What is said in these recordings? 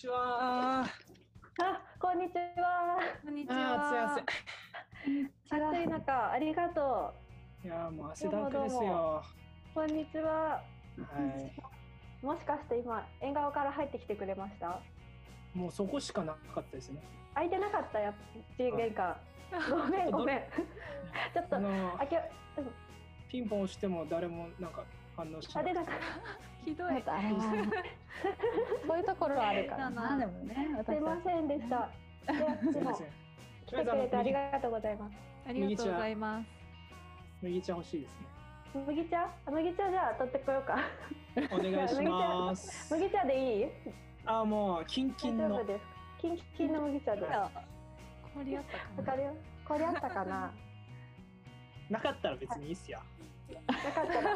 ちは。あ、こんにちは。こんにちあは。ー、す暑い中、ありがといません。いやー、もう汗だくですよ。う。こんにちは。はい。もしかして今、縁側から入ってきてくれました？もうそこしかなかったですね。開いてなかったや、玄関。ごめん、ごめん。ちょっとあ、け、ピンポン押しても誰もなんか反応しあ、ない。出なかっひどい。そういうところはあるからだななでもねた。すいま私せんでした。来てくれてありがとうございます。ありがとうございます。麦茶欲しいですね。麦茶あ麦茶じゃあ取ってこようか。お願いします。麦茶でいい？あー、もうキンキンの大丈夫。です。キンキンの麦茶で。わ氷あったかな。かるよ。これあったかな？なかったら別にいいっすよ。なかったら。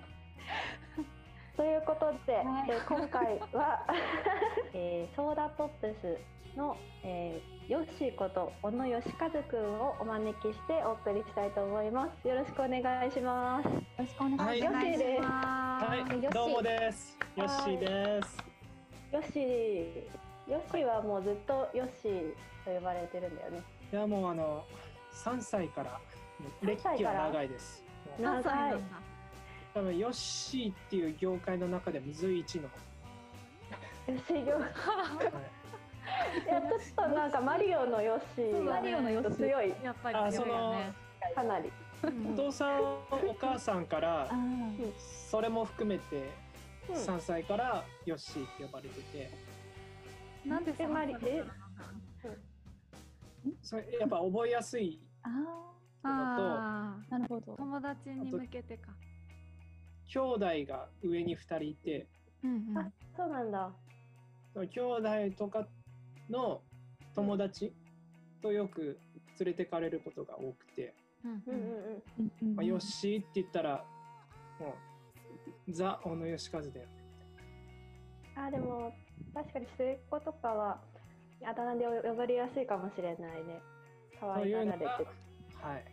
ということで、はいえー今回は、えーソーダポップスの、えー、ヨッシーこと小野義和くんをお招きしてお送りしたいと思います。よろしくお願いします。よろしくお願いします、はいはよしい、どうもです。よっしーです。ヨッシー、ヨッシーはもうずっとヨッシーと呼ばれてるんだよね。いや、もうあの、3歳から、歴3歳からは長いです。長い何歳なんだ。多分ヨッシーっていう業界の中でも随一の、ヨッシーよ。はいや、ちょっとなんかマリオのヨッシーマリオのヨッシー強い、やっぱり強いよね。かなり。うんお父さんお母さんからそれも含めて3歳からヨッシーって呼ばれててなんでそんなえマリえそれやっぱ覚えやすいああなるほど、友達に向けてか。兄弟が上に2人いてうんあ、そうなんだ。兄弟とかの友達とよく連れてかれることが多くて、うん。うんうんうん。うんうんまあ、ヨッシーって言ったらもうザ・小野義和だよねあ、でも確かに末っ子とかはあだ名で呼ばれやすいかもしれないね。可と愛がられていうのがはい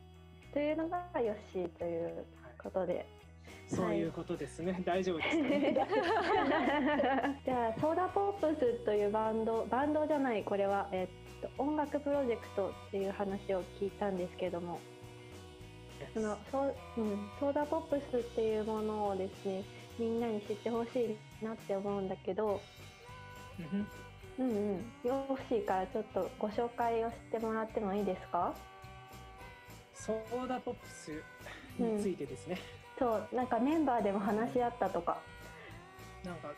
というのがヨッシーということで。そういうことですね、大丈夫ですか？ね じゃあソーダポップスというバンドバンドじゃないこれは、えっと、音楽プロジェクトっていう話を聞いたんですけども。そのソ,、うん、ソーダポップスっていうものをですねみんなに知ってほしいなって思うんだけど、うんうんうん、ヨッシーからちょっとご紹介をしてもらってもいいですか？ソーダポップスについてですね、そうなんかメンバーでも話し合ったとか。なんか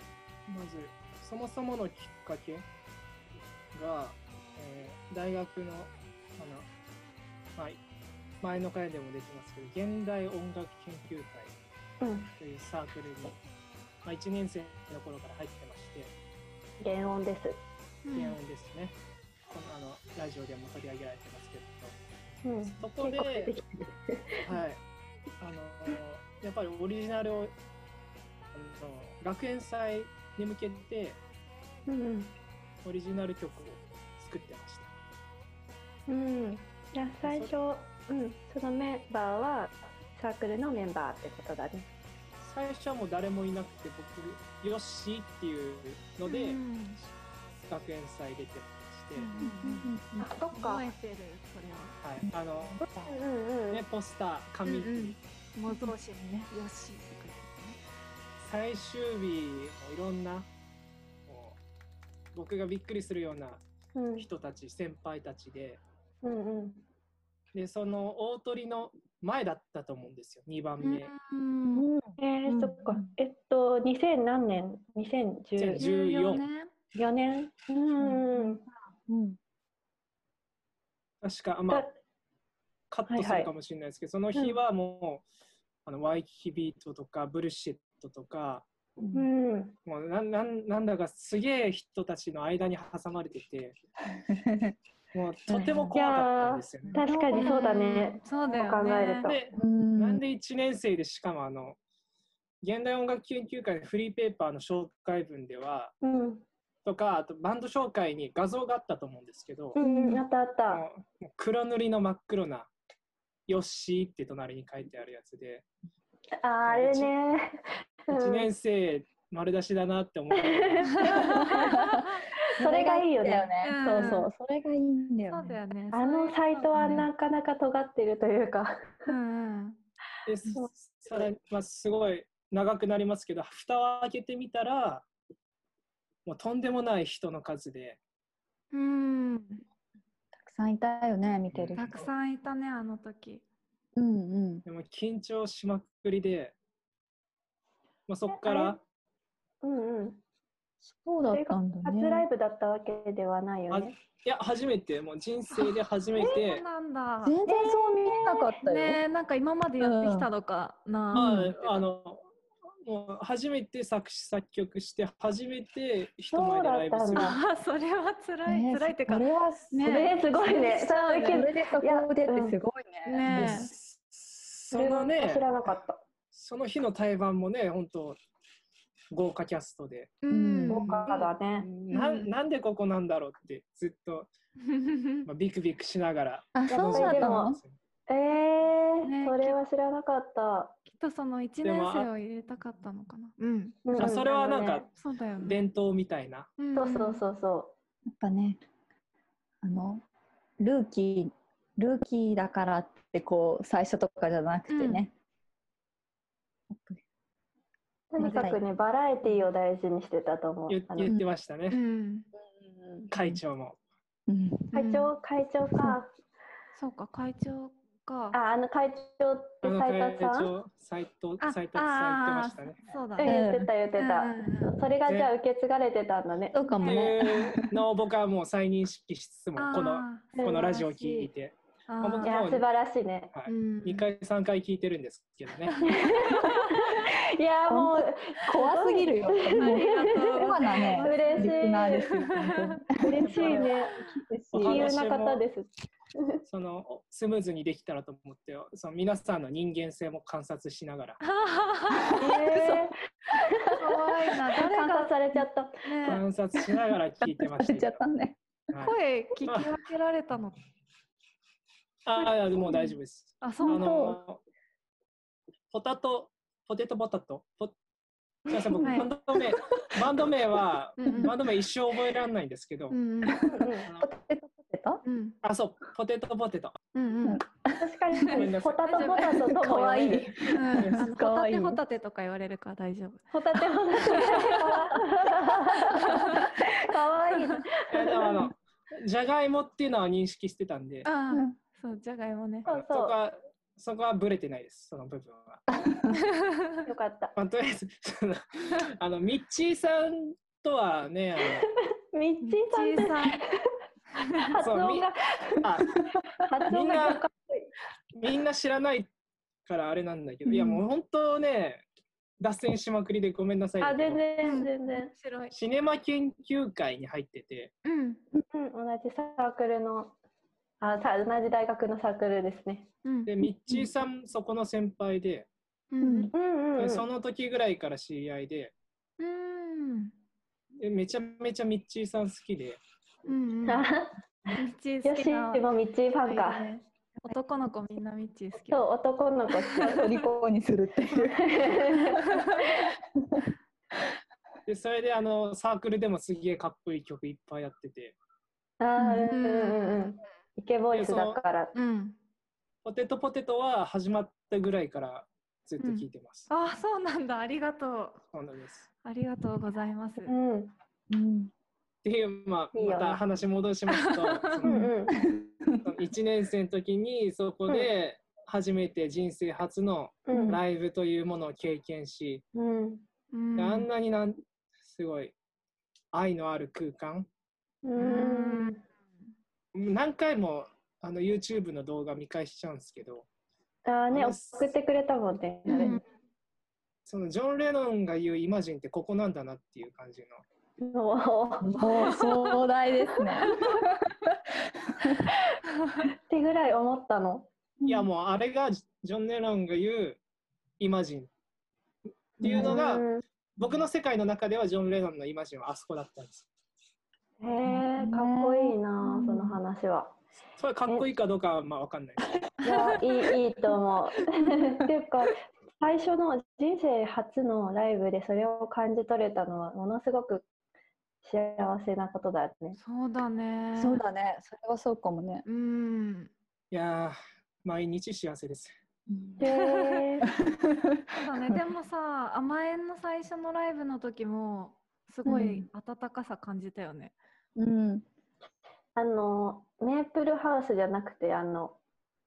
まずそもそものきっかけが、えー大学のあの、まあ、前の回でも出てますけど現代音楽研究会うん。というサークルに、まあ、1年生の頃から入ってまして。原音です。原音ですね、このあのラジオでも取り上げられてますけど。うん。そこで、はい、あのやっぱりオリジナルをあの学園祭に向けてうんうんオリジナル曲を作ってました。うん、じゃあ最初、うん、そのメンバーはサークルのメンバーってことだね。最初はもう誰もいなくて僕ヨッシーっていうのでうん学園祭出てまして、あ、そっか。覚えてるそれは。はい、あの、うんうんうん。ね、ポスター紙、うんうん模造紙にね、よしとか最終日のいろんなもう僕がびっくりするようなうん人たち先輩たちでうんうん。でその大鳥の前だったと思うんですよ2番目。てね。うん。えー、うんそっか。えっと、2000何年 ?2014 14年。年？うん。うん確か、まあだ、カットすはいはいるかもしれないですけど、その日はもう、あのワイキキビートとかブルシットとかうん。もうなんなんなんだかすげえ人たちの間に挟まれててもうとても怖かったんですよね。確かにそうだね。そうだよね。考えるとでうんなんで1年生でしかもあの現代音楽研究会のフリーペーパーの紹介文ではうん。とかあとバンド紹介に画像があったと思うんですけど、うん、あったあった。黒塗りの真っ黒な「ヨッシー」って隣に書いてあるやつであーあれね。1年生丸出しだなって思って。それがいいよねうんそうそう、それがいいんだよね。そうだよね。あのサイトはななかなか尖ってるというかうんうん。でさらに、まあ、すごい長くなりますけど、蓋を開けてみたら、もうとんでもない人の数で、うん。たくさんいたよね、見てる人。たくさんいたね、あの時。うんうん。でも緊張しまくりで、まあ、そこから、うんうんそうだったんだ初ライね。ブだったわけではないよねいや、初めて、もう人生で初めそうて、なんだ。全然そう見えなかったよ。ねえ、なんか今までやってきたのかな。はいあの、もう初めて作詞作曲して、初めて人前でライブする。あ、それは辛い、ね辛いってか。こ。れはすね。ね。すごいね。そうでそこでってすごいね。ねでそのね知、らなかった。その日の対バンもね、本当豪華キャストで、うん。豪華だね。ななんでここなんだろうってずっと、まあ、ビクビクしながら。あ、そうだったの？えーねそれは知らなかったとその一年生を入れたかったのかな。うん。うんあそれはなんかそうだよね。伝統みたいな。うんそうそうそうそやっぱね、あの、ルーキー、ルーキーだからってこう、最初とかじゃなくてね。うとにかくねバラエティーを大事にしてたと思う言言ってましたね、うん。会長も。うん。会長会長かそうか、会長か。ああの会長って斉田さん？長、斎藤あ斎藤さん言ってましたね。うんそうだね。言ってた言ってたそれがじゃあ受け継がれてたんだねそうかもってね。いうのを僕はもう再認識しつつも、このこのラジオを聞いて、ーあ僕いや素晴らしいね。はい。うん。2回、3回聞いてるんですけどね。いやもう怖すぎるよ。ありがとう。コアなね、嬉しい嬉しいねお杞憂な方です。そのスムーズにできたらと思って、その皆さんの人間性も観察しながら、え可愛いな。ー。誰が観察されちゃった。ね。観察しながら聞いてました ね。はい。声聞き分けられたの。ああ、もう大丈夫です。あ、あそう。の、ポタト、ポテトポタト、ポすみません、僕、はい。バンド名、バンド名は、うんうん。バンド名一生覚えられないんですけど、うんうん。ポテトポテト？うん。あ、そう、ポテトポテト。うんうん。確かに。ごめんなさい。ホタテホタテともかわい。いねうん。あのかわい。いホタテホタテとか言われるから大丈夫。ホタテホタテ。かわい。いいやでもあの、じゃがいもっていうのは認識してたんで、あうん。あ、そう、じゃがいもね。そうそこは、そこはブレてないです、その部分は。よかったまあ、とりあえず、その あの、ミッチーさんとはね、ミッチーさんって 発音があ、発音がかっこいいみんな知らないからあれなんだけど、うんいやもう本当ね、脱線しまくりでごめんなさいあ。全然全然。シネマ研究会に入ってて、うん。うん同じサークルのあさ同じ大学のサークルですねうん。で、ミッチーさんそこの先輩で、うん。うんうんうんでその時ぐらいから知り合いで、うん。でめちゃめちゃミッチーさん好きで、うん。ミあッチーよし好きな。もミッチーファンか男の子みんなミッチー好き。そう男の子好き虜にするっていう。でそれであのサークルでもすげえかっこいい曲いっぱいやってて、あーうんうんうんうんイケボイスだからうん。ポテトポテトは始まったぐらいからずっと聞いてます。あ、そうなんだ。ありがとう。そうなんです。ありがとうございます。うんうん。っていう、まあ、いいよまた話戻しますと、そのうんうん1年生の時にそこで初めて人生初のうんライブというものを経験し、うんうんであんなになんすごい愛のある空間うん何回もあの YouTube の動画見返しちゃうんですけどああの送ってくれたもんねうん。そのジョン・レノンが言うイマジンってここなんだなっていう感じの。もう壮大ですね。ってぐらい思ったの？いやもうあれがジョン・レノンが言うイマジンっていうのがうん。僕の世界の中ではジョン・レノンのイマジンはあそこだったんですへえかっこいいなその話はそれかっこいいかどうかはまあわかんないいやいいいいと思う っていうか最初の人生初のライブでそれを感じ取れたのはものすごく幸せなことだよね。そうだね。そうだね。それはそうかもね。うん。いやー、毎日幸せです。へえ。そうだね。でもさ、甘えんの最初のライブの時も、すごい温かさ感じたよね。うん。あのメープルハウスじゃなくてあの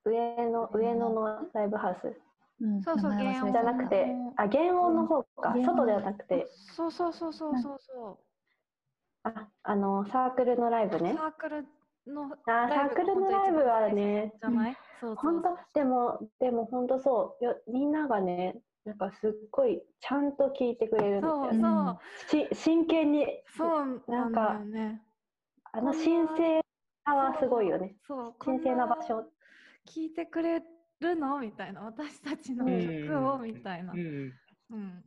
上の上野のライブハウス。うん。そうそう原音ゃなくてあ原音の方か。原音外ではなくて。そうそうそうそうそうそああのサークルのライブう。ね。サークルのあサークルのライブはねじゃない？そうそう本当でもでも本当そう。よみんながねなんかすっごいちゃんと聞いてくれるんだそうよねそう。し真剣に。そうなんだよね。あの神聖さはすごいよねそう。神聖な場所聞いてくれるの？みたいな。私たちのうん曲を？みたいなう。ん。うん。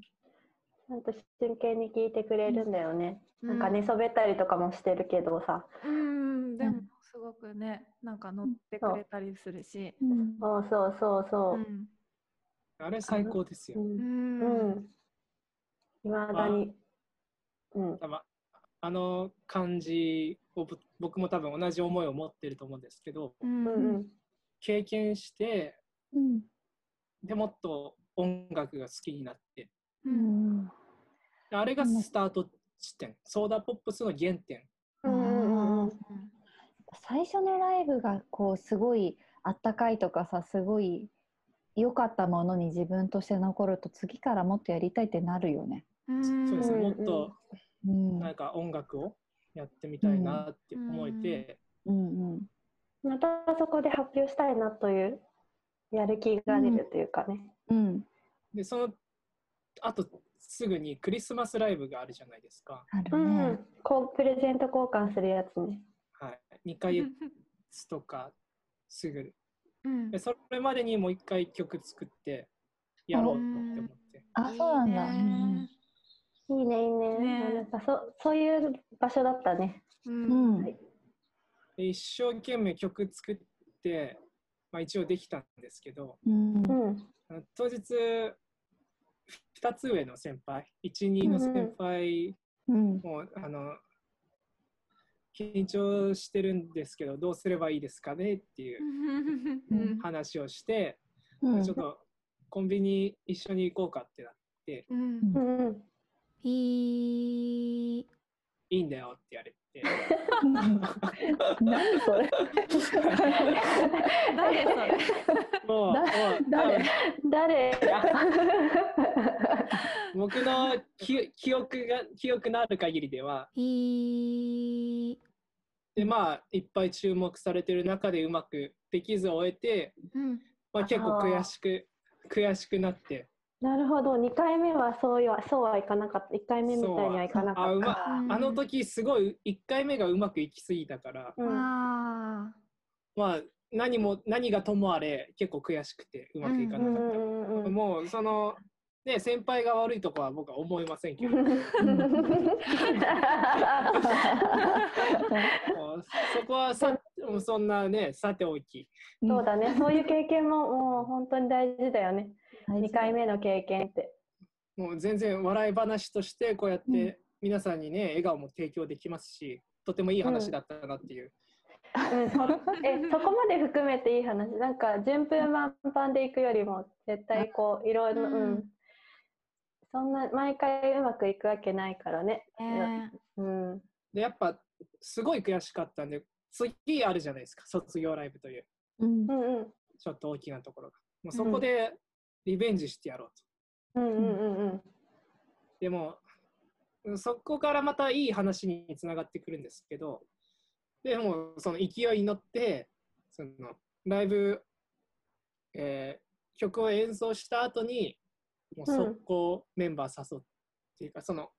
ちゃんと真剣に聞いてくれるんだよね、うなんか寝そべったりとかもしてるけどさうん、でもうんすごくね、なんか乗ってくれたりするし。うんそうそうそうそうう、ん。あれ最高ですよ。うんう。うんん。いまだに。うん。あの感じをぼ僕も多分同じ思いを持ってると思うんですけど、う。うんんうん。経験して、うんでもっと音楽が好きになって、う。うんんあれがスタート地点、ソーダポップスの原点。うんうんうん。最初のライブがこうすごいあったかいとかさすごい良かったものに自分として残ると次からもっとやりたいってなるよね。うん。そうですね、うんもっとうんなんか音楽をやってみたいなって思えて、うんうんまたそこで発表したいなというやる気が出るというかね。うんでそのあとすぐにクリスマスライブがあるじゃないですか。あるうん、ね。こうプレゼント交換するやつね。はい、2ヶ月とかすぐうんでそれまでにもう一回曲作ってやろうと思って。あそうなんだ。いいねいいね。ね。なんかそそういう場所だったね。う。うん。んはい。で一生懸命曲作って、まあ、一応できたんですけどうん。当日2つ上の先輩12の先輩うん。もあの緊張してるんですけどどうすればいいですかねっていううん。話をして、うん。ちょっとコンビニ一緒に行こうかってなってうん。いい。いいんだよって言われて 何それ。誰それ。誰？誰？僕の記記憶が記憶のある限りではいい。でまあいっぱい注目されてる中でうまくできず終えて、うん。まあ、結構悔しく悔しくなってなるほど。2回目はそういはそうはいかなかった。1回目みたいにはいかなあかったうま。うんあの時すごい1回目がうまくいきすぎたから、うんあまあ何も何がともあれ結構悔しくてうまくいかなかった、うんうんうんうんもうそのね先輩が悪いとこは僕は思いませんけど そこはさもうそんなねさておきそうだね。そういう経験ももう本当に大事だよね。2回目の経験って。もう全然笑い話としてこうやっうん。て皆さんにね笑顔も提供できますしとてもいい話だったなっていう、うん、そ えそこまで含めていい話。なんか順風満帆でいくよりも絶対こういろいろ、うん。うん、そんな毎回うまくいくわけないからね。あ。ね。うん、でやっぱすごい悔しかったんで次あるじゃないですか。卒業ライブという。うん。うんうん。ちょっと大きなところが。もうそこでリベンジしてやろうと、うんうんうんうん。でもそこからまたいい話につながってくるんですけどでもその勢いに乗ってそのライブ、えー曲を演奏した後にもう速攻メンバー誘っていうか、その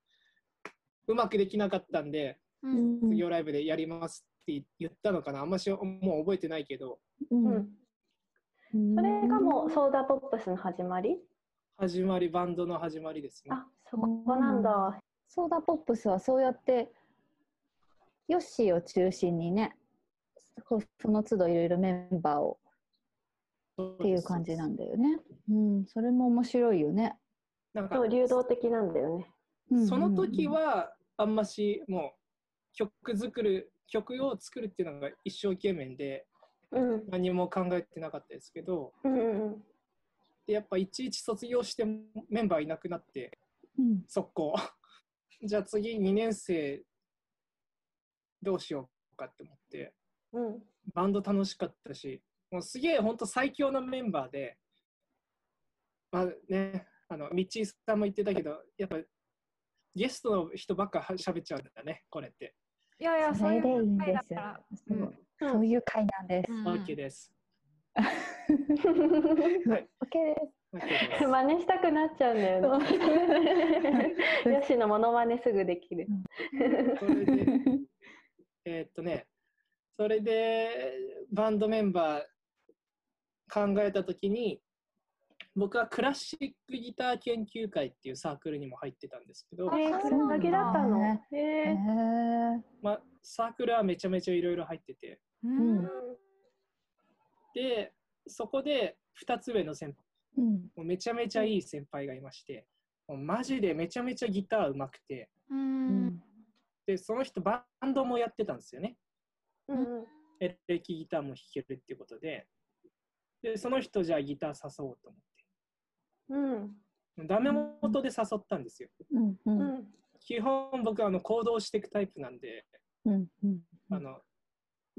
うまくできなかったんでう。うん。ん卒業ライブでやりますって言ったのかな。あんましもう覚えてないけど。ううんんそれがもうソーダポップスの始まり？始まりバンドの始まりですね。あそこなんだ。ソーダポップスはそうやってヨッシーを中心にねその都度いろいろメンバーをっていう感じなんだよね。うん、それも面白いよね。なんかそう流動的なんだよね。その時はあんましもう曲作る曲を作るっていうのが一生懸命でうん何も考えてなかったですけどうんうんでやっぱいちいち卒業してメンバーいなくなってうん。速攻。じゃあ次2年生どうしようかって思ってうん。バンド楽しかったしもうすげえ本当最強のメンバーでまあねあのミッチーさんも言ってたけどやっぱゲストの人ばっかは喋っちゃうんだねこれって。いやいや、それでいいん回だですよ。から。うんそういう回なんです。うん OK です。オはい OK です。OK です。真似したくなっちゃうんだよね。よしのモノマネすぐできる。それで、えーっとね、それでバンドメンバー考えたときに、僕はクラシックギター研究会っていうサークルにも入ってたんですけど、えー、あそれだけだったの？え。ーまあ、サークルはめちゃめちゃいろいろ入ってて、うん。うんで、そこで2つ上の先輩、うん。もうめちゃめちゃいい先輩がいまして、もうマジでめちゃめちゃギターうまくて、ううん。んで、その人バンドもやってたんですよね。うんエレキギターも弾けるっていうことで、でその人じゃあギター誘おうと思うん。って、ダメ元で誘ったんですよ。うん。ううん。ん基本僕あの行動していくタイプなんで、うん。うん。あの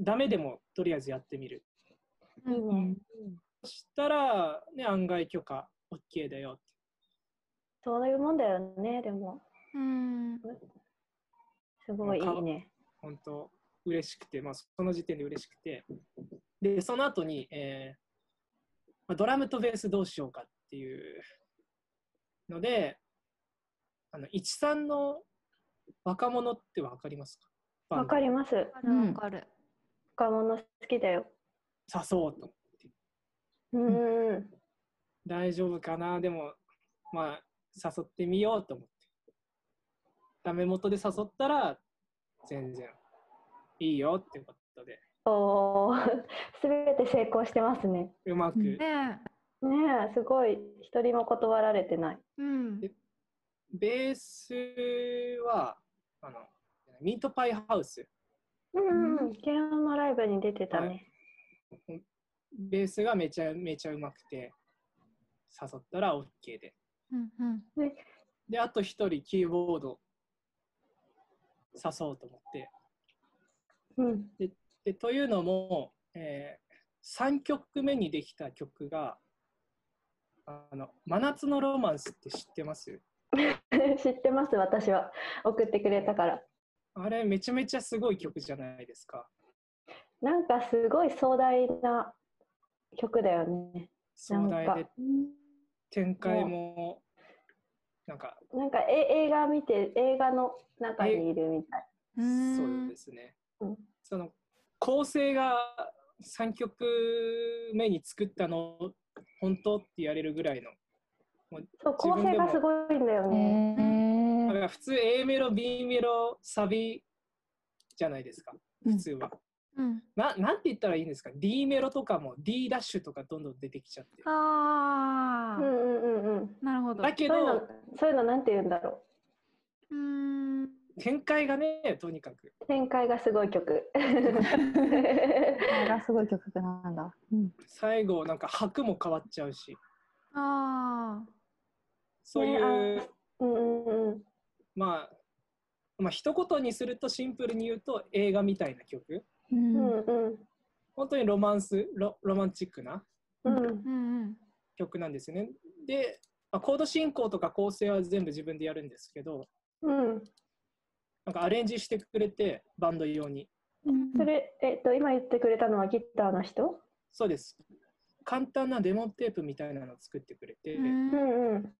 ダメでもとりあえずやってみる。いいね。そしたら、ね、案外許可 OK だよって。そういうもんだよね。でもうんすごいいいね。本当嬉しくて、まあ、その時点で嬉しくて。で、その後に、えーまあ、ドラムとベースどうしようかっていうので、あの13の若者ってわかりますか？わかります。わかる若者好きだよ。誘おうと。うんうん大丈夫かな？でも、まあ、誘ってみようと思って。ダメ元で誘ったら、全然いいよってことで、おお、すべて成功してますね。うまく、うんねねえ、すごい一人も断られてない。え。うん。ベースは、あの、ミートパイハウス。うんうん、昨日のライブに出てたね。ベースがめちゃめちゃうまくて、誘ったら OK で。うんうん。で、あと一人キーボード誘おうと思って。うん、でというのも、え3曲目にできた曲が、あの真夏のロマンスって知ってます？知ってます、私は。送ってくれたから。あれめちゃめちゃすごい曲じゃないですか。なんかすごい壮大な曲だよね。壮大でなんか展開もなんかなんかえ映画見て、映画の中にいるみたい。うんそうですね。うんその構成が3曲目に作ったの本当って言われるぐらいの。そう、構成がすごいんだよね。だから普通 A メロ、B メロ、サビじゃないですか。普通は。うん。ななんて言ったらいいんですか ?D メロとかも D ダッシュとかどんどん出てきちゃって。ああ、うんうんうんうん。なるほど。だけそういうのど、、そういうのなんて言うんだろうーん。展開がね、とにかく。う。展開がすごい曲。がすごい曲なんだ。うん最後、なんか拍も変わっちゃうし。ああ。そういう、ねうんうんうん。まあ、まあ、一言にするとシンプルに言うと映画みたいな曲。うん本当にロマンスロ、ロマンチックなうんうんうん。曲なんですよね。で、まあコード進行とか構成は全部自分でやるんですけど、うん。なんかアレンジしてくれて、バンド用に。うんそれ、えっと、今言ってくれたのはギターの人？そうです。簡単なデモテープみたいなのを作ってくれて、うんうんうん。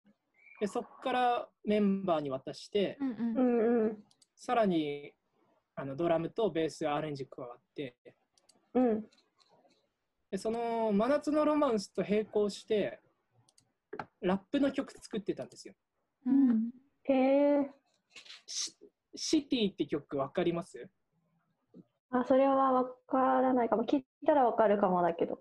でそこからメンバーに渡して、うんううんんうん。さらにあのドラムとベースアレンジ加わって、うん。でその真夏のロマンスと並行して、ラップの曲作ってたんですよ。うん。へえ。シシティって曲わかります？あ、それはわからないかも。聞いたらわかるかもだけど。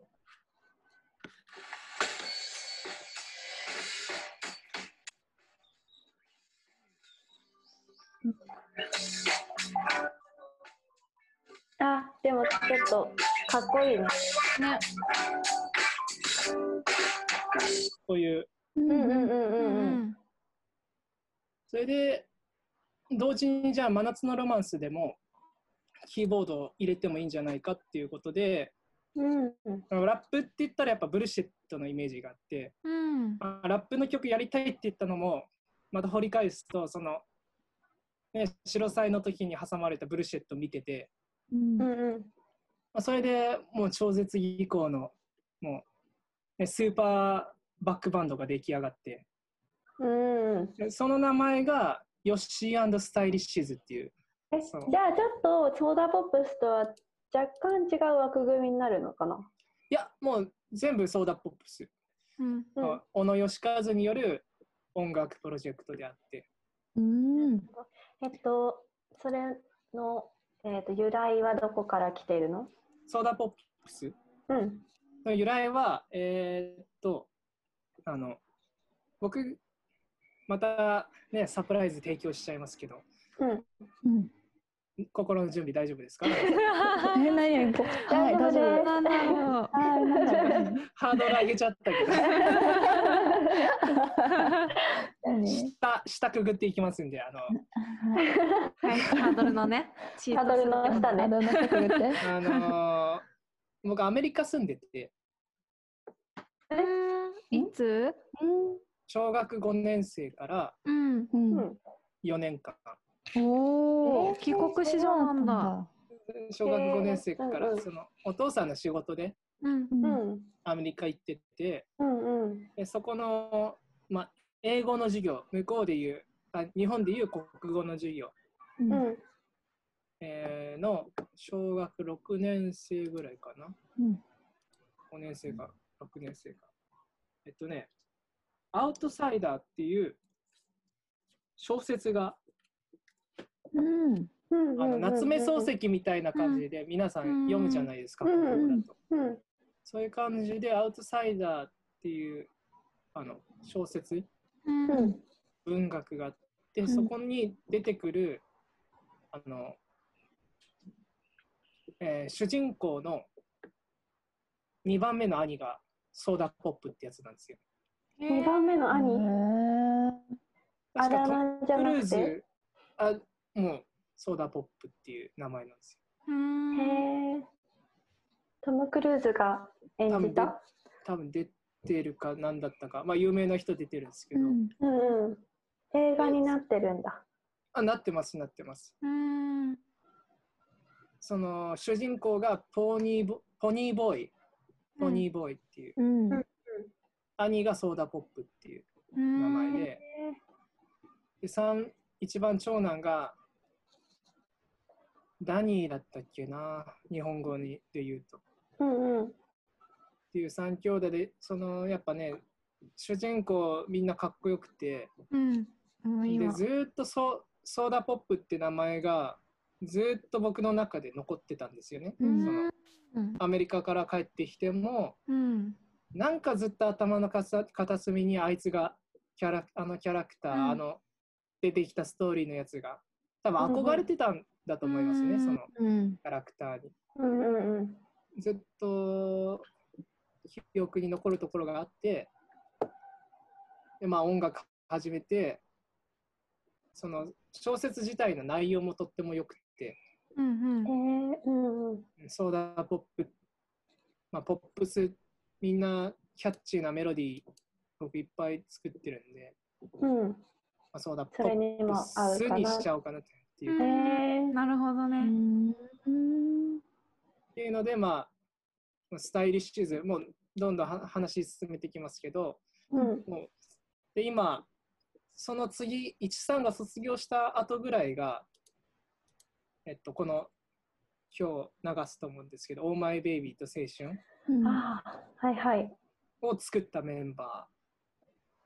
あ、でもちょっとかっこいいね。ね。こういう、うんうんうんううんうん。ん。それで、同時にじゃあ、真夏のロマンスでも、キーボードを入れてもいいんじゃないかっていうことで、うんラップって言ったらやっぱブルシェットのイメージがあって、うん。あラップの曲やりたいって言ったのも、また掘り返すと、その、ね、白祭の時に挟まれたブルシェットを見てて、うん。うんうん。まあ、それでもう超絶以降の、もう、ね、スーパーバックバンドが出来上がって、うんその名前が、ヨッシースタイリッシズっていう、え、じゃあちょっとソーダポップスとは若干違う枠組みになるのかな？いや、もう全部ソーダポップス。うん。小野義和による音楽プロジェクトであって、うん。えっと、それの、えっと、由来はどこから来ているの？ソーダポップス。うん。の由来は、えーっと、あの、僕、またね、サプライズ提供しちゃいますけど、うん。うん。心の準備大丈夫ですか？え何？はい大丈夫なんだろう。は いなんだろう。ハードル上げちゃったけど、何 下、下くぐっていきますんで、あの、はい、ハードルのね。チハードルの下ね。あどんな人くぐって。あのー僕、アメリカ住んでて、うん。いつ？小学5年生からうん。うん。うん4年間、おお、え帰国子女なんだ。小学5年生かうんうんらそのお父さんの仕事でうん。うんうん。アメリカ行っててうんうん。でそこの、まあ、英語の授業向こうでいうあ日本でいう国語の授業、うんうん。えーの小学6年生ぐらいかなうん5年生か6年生かえっとね「アウトサイダー」っていう小説がうんうん。あの夏目漱石みたいな感じで皆さん読むじゃないですか、うん国語だと。うん。そういう感じで、アウトサイダーっていうあの小説、うん。うん。文学があって、んそこに出てくる、あの、えー主人公の2番目の兄がソーダポップってやつなんですよ。二番目の兄？あ確かトル。ーズ、あ、もうソーダポップっていう名前なんですよ。うん。へえ。トム・クルーズが演じた？多分出てるか何だったか、まあ有名な人出てるんですけど、うんうんうん。映画になってるんだ。あ、なってます、なってます。うん。その主人公がポニーボポニーボーイ、ポニーボーイっていう、うん兄がソーダポップっていう名名前で、で三一番長男がダニーだったっけな、日本語にで言うと。っうんうん。ていう三兄弟で、そのやっぱね、主人公みんなかっこよくて、うん。で今。ずーっとソソーダポップって名前がずーっと僕の中で残ってたんですよね。うんそのうん。アメリカから帰ってきても、うん。なんかずっと頭の片片隅にあいつがキャラあのキャラクター、うんあの出てきたストーリーのやつが多分憧れてたんだと思いますね、うんそのうんキャラクターに。ずっと記憶に残るところがあってで、まあ、音楽始めてその小説自体の内容もとってもよくてうん。へえ。うんうん。ソーダポップ、まあ、ポップスみんなキャッチーなメロディー僕いっぱい作ってるんで、うん。まあ、ソーダポップスにしちゃおうかなっていう,、え。なるほどうね。んっていうので、まあ、スタイリッシュズもうどんどんは話進めていきますけどうん。もうで今その次13が卒業した後ぐらいがえっとこの今日流すと思うんですけど「オーマイベイビーと青春うんああ。はいはい。」を作ったメンバ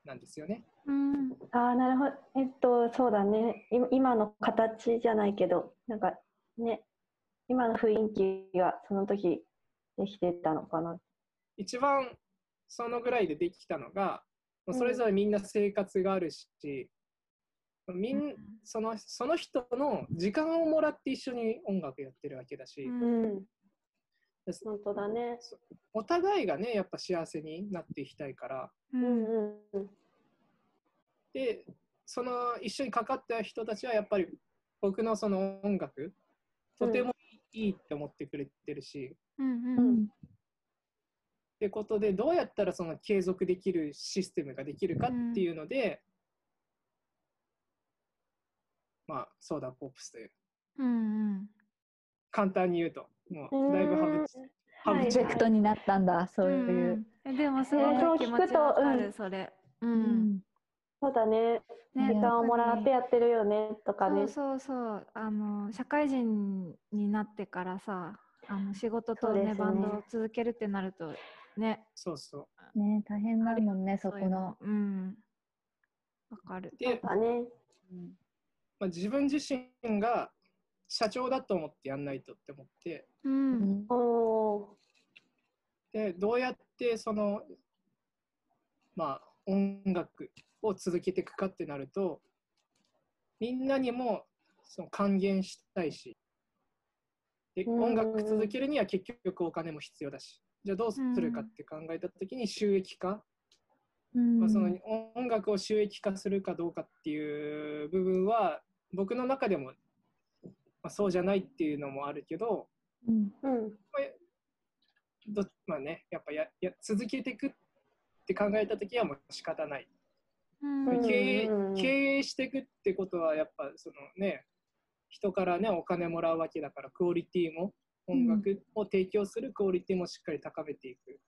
ーなんですよね。うん。ああ、なるほど。えっと、そうだね。い今の形じゃないけど、なんかね、今の雰囲気がその時できてたのかな。一番そのぐらいでできたのがそれぞれみんな生活があるし、みんそのその人の時間をもらって一緒に音楽やってるわけだし、うん。本当だね。お互いがねやっぱ幸せになっていきたいから。ううんんうんうん。でその一緒にかかった人たちはやっぱり僕のその音楽とてもいいって思ってくれてるし、うんううんんってことでどうやったらその継続できるシステムができるかっていうので、まあソーダポップスという。うんうん。簡単に言うともうだいぶハブハブはい。プロジェクトになったんだ、そうういう。んえでもすごえーそうい気持ち聞くとわかる、うん。それ。う。うん。んそうだね。ね時間をもらってやってるよねとかね。そうそうそう。あの社会人になってからさあの仕事とねね。バンドを続けるってなるとね。そうそう。ね大変だもんね、そこの。うん。わかる。で、だね。まあ、自分自身が社長だと思ってやんないとって思って。ううん。んおおでどうやってそのまあ音楽を続けていくかってなるとみんなにもその還元したいし。でうん音楽続けるには結局お金も必要だしじゃあどうするかって考えた時に収益化、うん。まあ、その音楽を収益化するかどうかっていう部分は僕の中でも、まあ、そうじゃないっていうのもあるけどうん。うん。どまあねやっぱやや続けていくって考えた時はもう仕方ない。経営うん。経営していくってことはやっぱそのね人からねお金もらうわけだからクオリティも音楽を提供するクオリティもしっかり高めていく。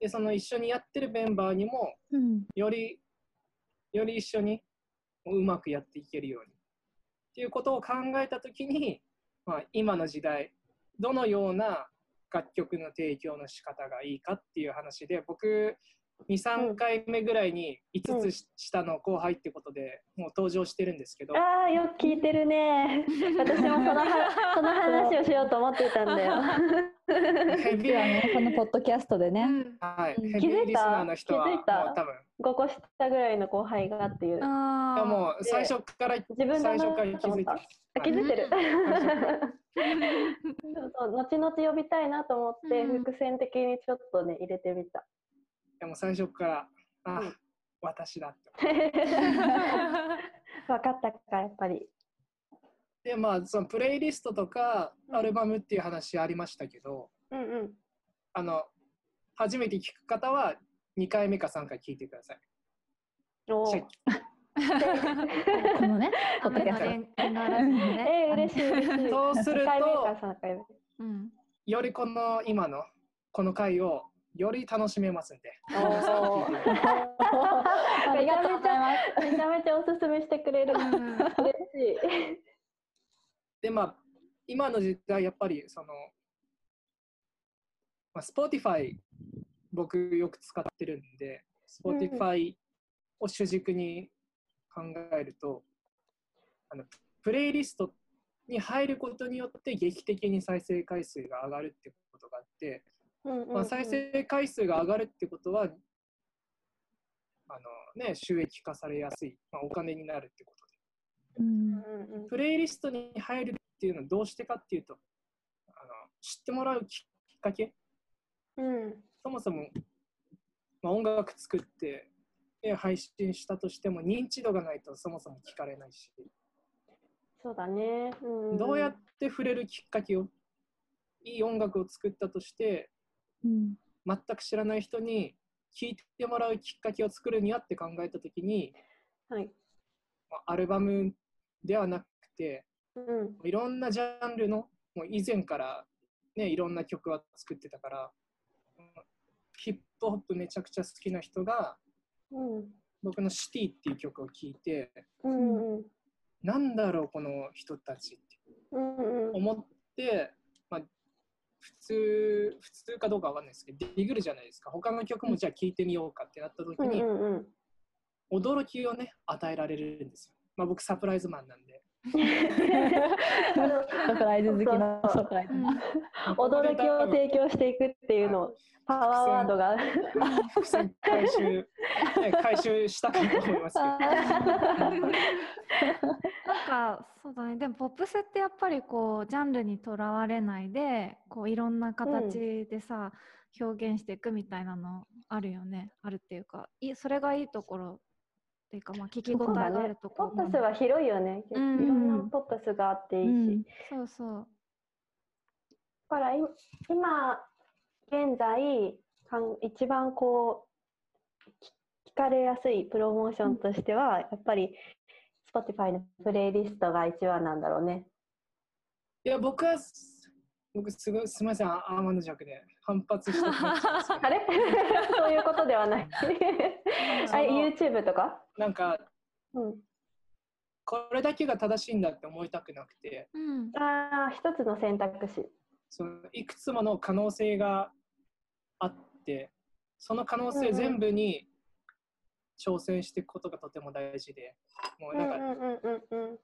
でその一緒にやってるメンバーにもうん。よりより一緒にうまくやっていけるように。っていうことを考えた時に、まあ、今の時代どのような楽曲の提供の仕方がいいかっていう話で僕23回目ぐらいに5つし下の後輩ってことでもう登場してるんですけど、ああよく聞いてるね。私もそのは その話をしようと思ってたんだよ。ヘビー実はね、このポッドキャストでね。うん。はい、うん。ヘビーリスナーの人は気づいた？もう多分。5個下ぐらいの後輩がっていう。あもう最初から自分最初から気づいてますあ気づいてる？う そうそう後々呼びたいなと思って、うん。伏線的にちょっとね入れてみたでも最初からあ、うん。私だって 分かったかやっぱり。でまあそのプレイリストとかうん。アルバムっていう話ありましたけど、うんうん。あの初めて聞く方は2回目か3回聞いてください。お このね、ポッドキャスト。そうする2回目かと3回目。うん。よりこの今のこの回をより楽しめますんで。おー ありがとうございます。めちゃめちゃおすすめしてくれる嬉しいでまあ今の時代やっぱりその、まあ、Spotify 僕よく使ってるんで Spotify を主軸に考えると、あのプレイリストに入ることによって劇的に再生回数が上がるってことがあって、うんうんうん。まあ、再生回数が上がるってことはあの、ね、収益化されやすい、まあ、お金になるってことで。うんうんうんプレイリストに入るっていうのはどうしてかっていうと、あの知ってもらうきっかけ、うん。そもそも、まあ、音楽作ってで配信したとしても認知度がないとそもそも聞かれないし、そうだね、うん、どうやって触れるきっかけを、いい音楽を作ったとして、うん。全く知らない人に聴いてもらうきっかけを作るにはって考えたときに、はい。まあアルバムではなくて、うん。いろんなジャンルの、もう以前から、ね、いろんな曲は作ってたから、ヒップホップめちゃくちゃ好きな人が、うん。僕のシティっていう曲を聴いて、うんうんなんだろう、この人たちってうんうん。思って、まあ、普通、普通かどうかわかんないですけど、ディグるじゃないですか。他の曲もじゃあ聴いてみようかってなった時うんに、うん驚きをね、与えられるんですよ。まあ僕サプライズマンなんで。サプライズ好きなそうそうサプライズ。驚きを提供していくっていうのパワーワードが。伏線回収、ね、回収したかと思いますけど。なんかそうだね。でもポップスってやっぱりこうジャンルにとらわれないでこういろんな形でさ、表現していくみたいなのあるよね。あるっていうかいそれがいいところっていうかまあ聞き応えがあるところポップスは広いよね、うん。いろんなポップスがあっていいし、うんそうそう。だからい今現在かん一番こうき聞かれやすいプロモーションとしては、やっぱり Spotify のプレイリストが一番なんだろうね。いや、僕は、僕すごい、すみません、アーマンド弱で反発したくなっちゃうんですよあれ？そういうことではない。あ YouTube とか、なんか、うん、これだけが正しいんだって思いたくなくて、うん。ああ一つの選択肢。そのいくつもの可能性があって、その可能性全部に挑戦していくことがとても大事で、もうなんか、うんうんうんうん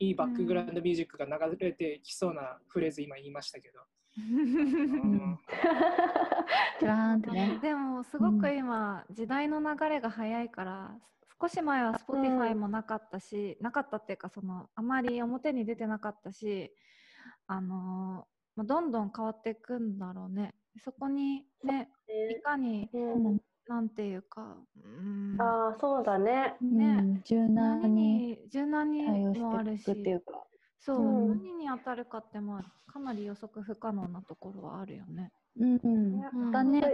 いいバックグラウンドミュージックが流れてきそうなフレーズ今言いましたけど。でもすごく今、時代の流れが早いから少し前は Spotify もなかったし、なかったっていうかそのあまり表に出てなかったしあのーまあどんどん変わっていくんだろうね。そこにね。いかにうんなんていうかうんああそうだね。ねうん柔軟何にに柔軟に対応もあるしっていうか。そう、うん何に当たるかってまあかなり予測不可能なところはあるよね。うんうん。うんだね。で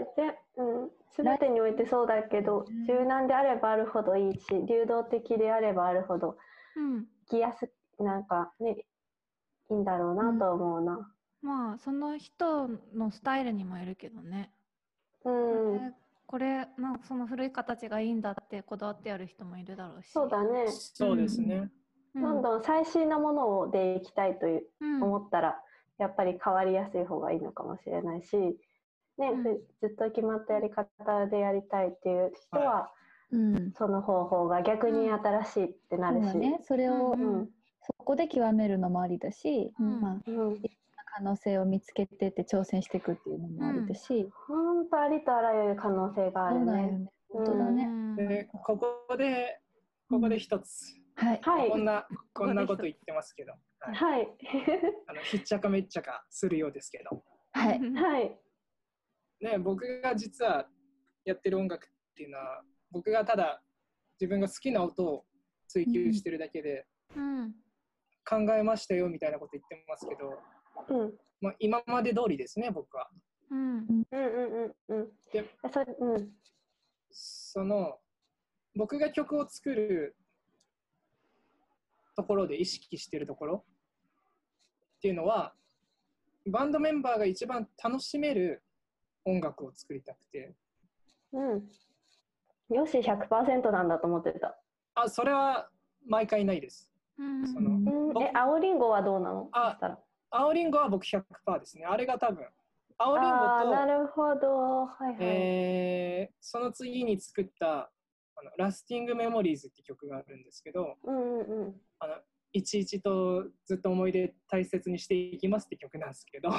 うん、全てにおいてそうだけど柔軟であればあるほどいいし流動的であればあるほどうん生きやすなんかねいいんだろうなと思うな。まあその人のスタイルにもよるけどね。うん、ねこれなんかその古い形がいいんだってこだわってやる人もいるだろうし。そうだね。そうですね。うんどんどん最新なものをでいきたいといううん思ったら、やっぱり変わりやすい方がいいのかもしれないし、ねうんふずっと決まったやり方でやりたいっていう人は、うん。その方法が逆に新しいってなるし。ね。それをうんうんそこで極めるのもありだし、うんまあうん可能性を見つけてって挑戦していくっていうのもありだし、本当ありとあらゆる可能性があるね。そうだよね。本当だね。うんで、ここで、ここで一つ、はい。はいこんな、こんなこと言ってますけど、はい、はい。あのひっちゃかめっちゃかするようですけど、はい。はい。ね、僕が実はやってる音楽っていうのは、僕がただ自分が好きな音を追求してるだけで、うん考えましたよみたいなこと言ってますけど、うん。まあ、今まで通りですね、僕は。うんうんうんうんうん。でそれうん。その僕が曲を作るところで意識してるところっていうのはバンドメンバーが一番楽しめる音楽を作りたくてうん。よし100%なんだと思ってた。あそれは毎回ないですうんそのうん、え、青りんごはどうなの？あ青りんごは僕100%ですねあれが多分青りんごと、るほど。はいはい。えーその次に作ったあのラスティングメモリーズって曲があるんですけどうんうんうん。あのいちいちとずっと思い出大切にしていきますって曲なんですけど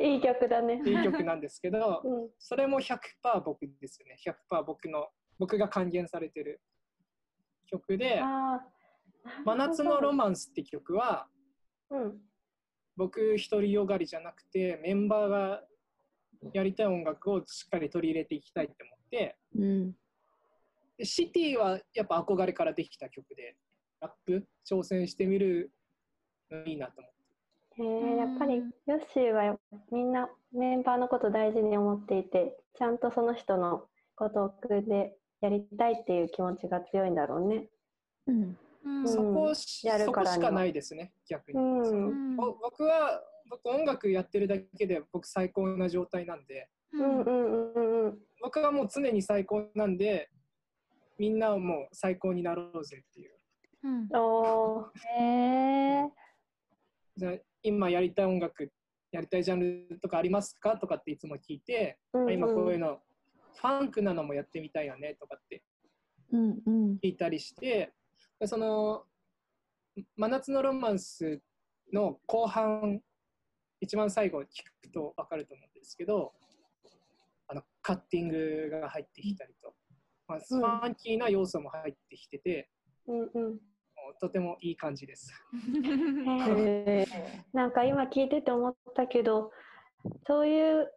いい曲だね。いい曲なんですけどうん。それも100%僕ですよね100%僕の僕が還元されてる曲であ「あ。真夏のロママンス」って曲はうん。僕独りよがりじゃなくてメンバーがやりたい音楽をしっかり取り入れていきたいって思ってうん。でシティはやっぱ憧れからできた曲でラップ挑戦してみるのいいなと思ってへえやっぱりヨッシーはみんなメンバーのこと大事に思っていてちゃんとその人のことを組んでやりたいっていう気持ちが強いんだろうね。うん。うん。そこしやるそこからには。しかないですね逆に、僕は僕音楽やってるだけで僕最高な状態なんで。僕はもう常に最高なんでみんなをもう最高になろうぜっていう。うん。おー。へえ。じゃあ今やりたい音楽やりたいジャンルとかありますかとかっていつも聞いて、うんうん。今こういうのファンクなのもやってみたいよねとかって。聞いたりしてでその「真夏のロマンス」の後半一番最後聞くと分かると思うんですけどあのカッティングが入ってきたりと、まあ、ファンキーな要素も入ってきてて、うんうん。もうとてもいい感じです。なんか今聞いてて思ったけど、そういう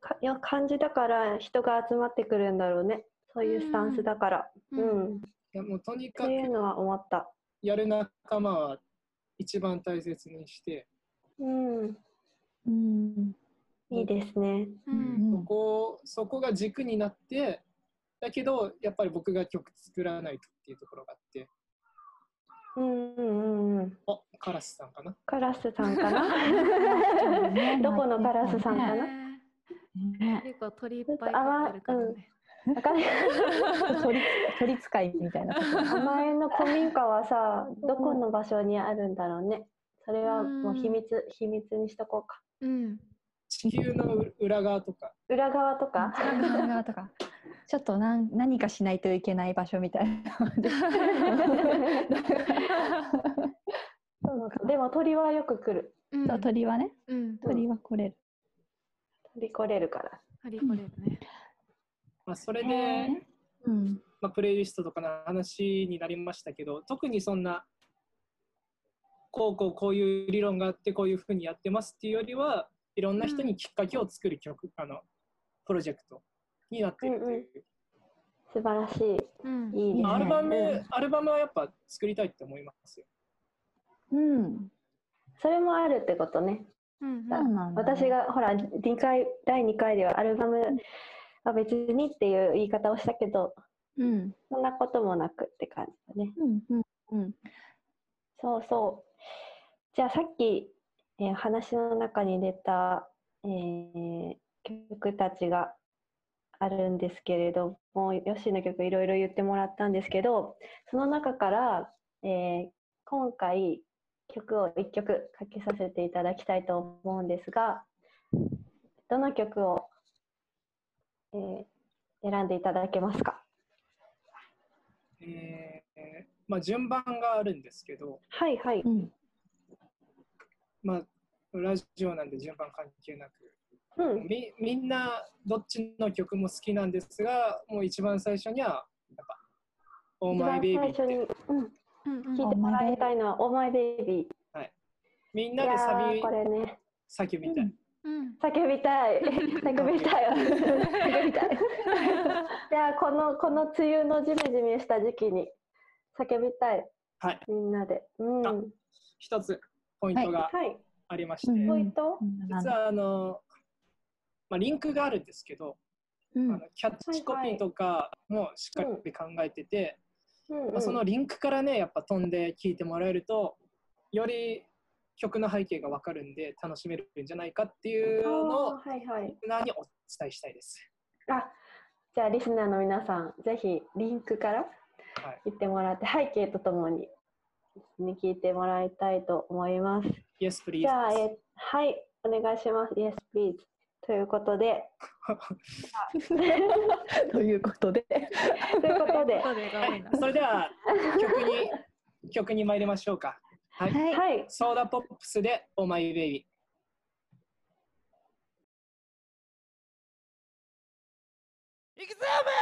かいや感じだから人が集まってくるんだろうね。そういうスタンスだから。ううんん。いやもうとにっかくていうのは思った。やる仲間は一番大切にして、うん。うんいいですね。うんそこそこが軸になってだけどやっぱり僕が曲作らないとっていうところがあってうんうんうんうん。おカラスさんかな？カラスさんかな？どこのカラスさんかな？結構鳥いっぱい飼ってるからね。わかんない鳥鳥使いみたいな甘えんの古民家はさ、どこの場所にあるんだろうね。それはもう秘密、秘密にしとこうか。うん。地球の裏側とか裏側とか？側とかちょっと何何かしないといけない場所みたいなそうでも鳥はよく来る。うんそう鳥はねうん。鳥は来れる鳥来れるから。ハリコレるね。まあ、それで、へうん。まあ、プレイリストとかの話になりましたけど特にそんなこうこうこういう理論があってこういうふうにやってますっていうよりはいろんな人にきっかけを作る曲、あのプロジェクトになっているという、素晴らしい。うん。いいですね。アルバム、うん。アルバムはやっぱ作りたいって思いますよ。うん。それもあるってことね。うんそうなん私がほら2回第2回ではアルバムは別にっていう言い方をしたけどうんそんなこともなくって感じだね。うんうんうんそうそう。じゃあさっき、えー話の中に出た、えー曲たちがあるんですけれども、ヨッシーの曲いろいろ言ってもらったんですけど、その中から、えー今回曲を1曲かけさせていただきたいと思うんですが、どの曲を、えー選んでいただけますか？えーまあ、順番があるんですけど、はいはい。うん。まあ、ラジオなんで順番関係なくうん。みみんなどっちの曲も好きなんですがもう一番最初にはやっぱ「オー一番マイベイビー最初に、うん、うんうん。聞いてもらいたいのは、オーマイベイビー。みんなでいやサビーこれね、叫びたい、うん。叫びたい。叫びたい。叫びたい。いやーこの、この梅雨のジメジメした時期に叫びたい。はいみんなで。うん。あは一つポイントがい。ありまして、うんポイント？実はあの、まあ、リンクがあるんですけど、うんあのキャッチコピーとかもしっかり考えてて、うんうんまあ、そのリンクからねやっぱ飛んで聞いてもらえるとより曲の背景が分かるんで楽しめるんじゃないかっていうのをあーはいはい。リスナーにお伝えしたいです。あ、じゃあリスナーの皆さん、ぜひリンクからはい、言ってもらって、背景とともに、に聞いてもらいたいと思います。Yes, please. じゃあ、えはい、お願いします。Yes, please. ということで、ということでということで、それでは曲に曲に参りましょうか。はい。はいはい、ソーダポップスで Oh My Baby。行くぞお前ら